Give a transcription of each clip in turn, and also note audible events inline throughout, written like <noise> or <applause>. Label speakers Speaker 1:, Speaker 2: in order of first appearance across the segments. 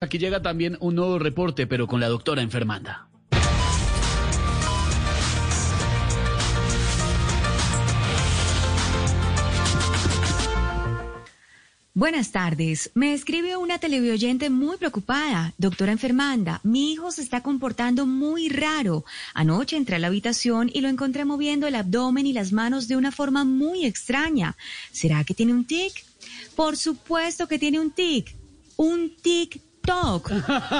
Speaker 1: Aquí llega también un nuevo reporte, pero con la doctora enfermanda.
Speaker 2: Buenas tardes. Me escribe una televidente muy preocupada. Doctora enfermanda, mi hijo se está comportando muy raro. Anoche entré a la habitación y lo encontré moviendo el abdomen y las manos de una forma muy extraña. ¿Será que tiene un tic? Por supuesto que tiene un tic. Un tic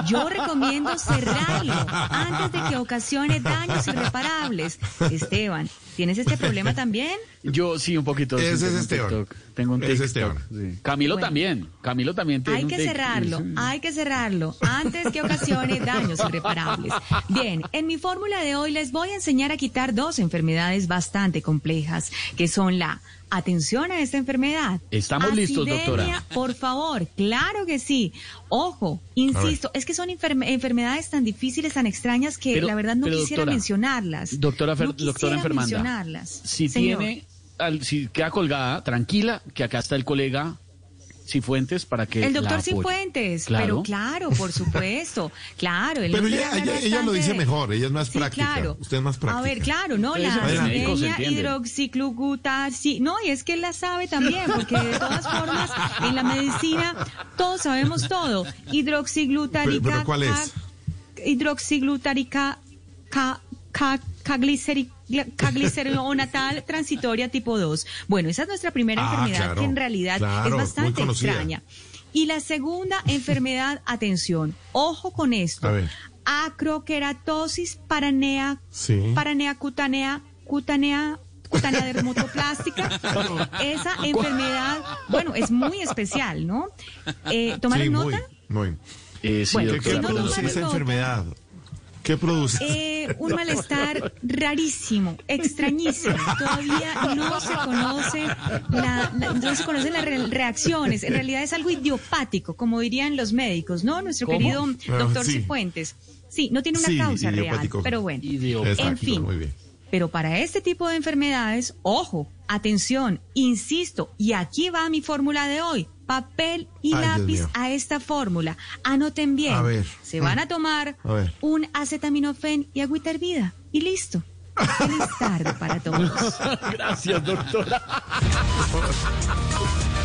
Speaker 2: yo recomiendo cerrarlo antes de que ocasione daños irreparables. Esteban, ¿tienes este problema también?
Speaker 1: Yo sí, un poquito.
Speaker 3: Ese
Speaker 1: sí,
Speaker 3: es
Speaker 1: tengo un
Speaker 3: Esteban.
Speaker 1: TikTok. Tengo un
Speaker 3: Ese es
Speaker 1: TikTok.
Speaker 3: Esteban.
Speaker 1: sí. Camilo
Speaker 2: Bueno.
Speaker 1: también. Camilo también tiene
Speaker 2: Hay que cerrarlo, hay que cerrarlo antes que ocasione daños irreparables. Bien, en mi fórmula de hoy les voy a enseñar a quitar dos enfermedades bastante complejas, que son la atención a esta enfermedad.
Speaker 1: Estamos listos, doctora.
Speaker 2: Por favor, claro que sí. Ojo, insisto, es que son enferme- enfermedades tan difíciles, tan extrañas que
Speaker 1: Pero-
Speaker 2: la verdad no
Speaker 1: pero,
Speaker 2: quisiera
Speaker 1: doctora,
Speaker 2: mencionarlas.
Speaker 1: Doctora, Fer-
Speaker 2: No
Speaker 1: doctora
Speaker 2: quisiera
Speaker 1: enfermanda.
Speaker 2: mencionarlas.
Speaker 1: Si
Speaker 2: Señor.
Speaker 1: tiene, al- si queda colgada, tranquila, que acá está el colega Cifuentes para que
Speaker 2: El
Speaker 1: la
Speaker 2: doctor
Speaker 1: apoye.
Speaker 2: Cifuentes,
Speaker 1: Claro.
Speaker 2: pero claro, por supuesto, <laughs> claro. el
Speaker 3: Pero ella- ella- ella lo dice mejor, ella es más
Speaker 2: Sí,
Speaker 3: práctica,
Speaker 2: claro.
Speaker 3: usted es más práctica.
Speaker 2: A ver, claro, ¿no?
Speaker 1: Ustedes
Speaker 2: La sí, no, y es que él la sabe también, porque de todas formas, en la medicina, todos sabemos todo. Hidroxiglutarica.
Speaker 3: Pero- pero ¿cuál es?
Speaker 2: Hidroxiglutarica, ca, cagliceronatal transitoria tipo 2. Bueno, esa es nuestra primera
Speaker 3: Ah,
Speaker 2: enfermedad
Speaker 3: claro,
Speaker 2: que en realidad
Speaker 3: claro,
Speaker 2: es bastante extraña. Y la segunda enfermedad, atención, ojo con esto.
Speaker 3: A ver.
Speaker 2: Acroqueratosis paranea,
Speaker 3: Sí.
Speaker 2: paranea cutánea, cutánea, cutánea dermatoplástica. <laughs> Esa enfermedad, bueno, es muy especial, ¿no? Eh, ¿Tomaron
Speaker 3: Sí, muy,
Speaker 2: nota?
Speaker 3: muy.
Speaker 1: Eh, sí,
Speaker 2: Bueno,
Speaker 3: ¿Qué, qué
Speaker 2: Si no
Speaker 1: doctora,
Speaker 3: produce
Speaker 2: toman
Speaker 3: esa
Speaker 2: nota.
Speaker 3: enfermedad? ¿Qué produce?
Speaker 2: Eh, un malestar rarísimo, extrañísimo. Todavía no se conoce la, la- no se conocen las re- reacciones. En realidad es algo idiopático, como dirían los médicos, ¿no? Nuestro
Speaker 1: ¿Cómo?
Speaker 2: querido
Speaker 3: Ah,
Speaker 2: doctor
Speaker 3: sí.
Speaker 2: Cifuentes. Sí, no tiene una
Speaker 3: Sí,
Speaker 2: causa real, pero bueno.
Speaker 1: Idiopático.
Speaker 2: En fin.
Speaker 3: muy bien.
Speaker 2: Pero para este tipo de enfermedades, ojo, atención, insisto, y aquí va mi fórmula de hoy. Papel y
Speaker 3: Ay,
Speaker 2: lápiz a esta fórmula. Anoten bien.
Speaker 3: A ver.
Speaker 2: Se van a tomar
Speaker 3: A ver.
Speaker 2: un acetaminofén y agüita hervida. Y listo. Feliz tarde para todos. <laughs>
Speaker 1: Gracias, doctora. <laughs>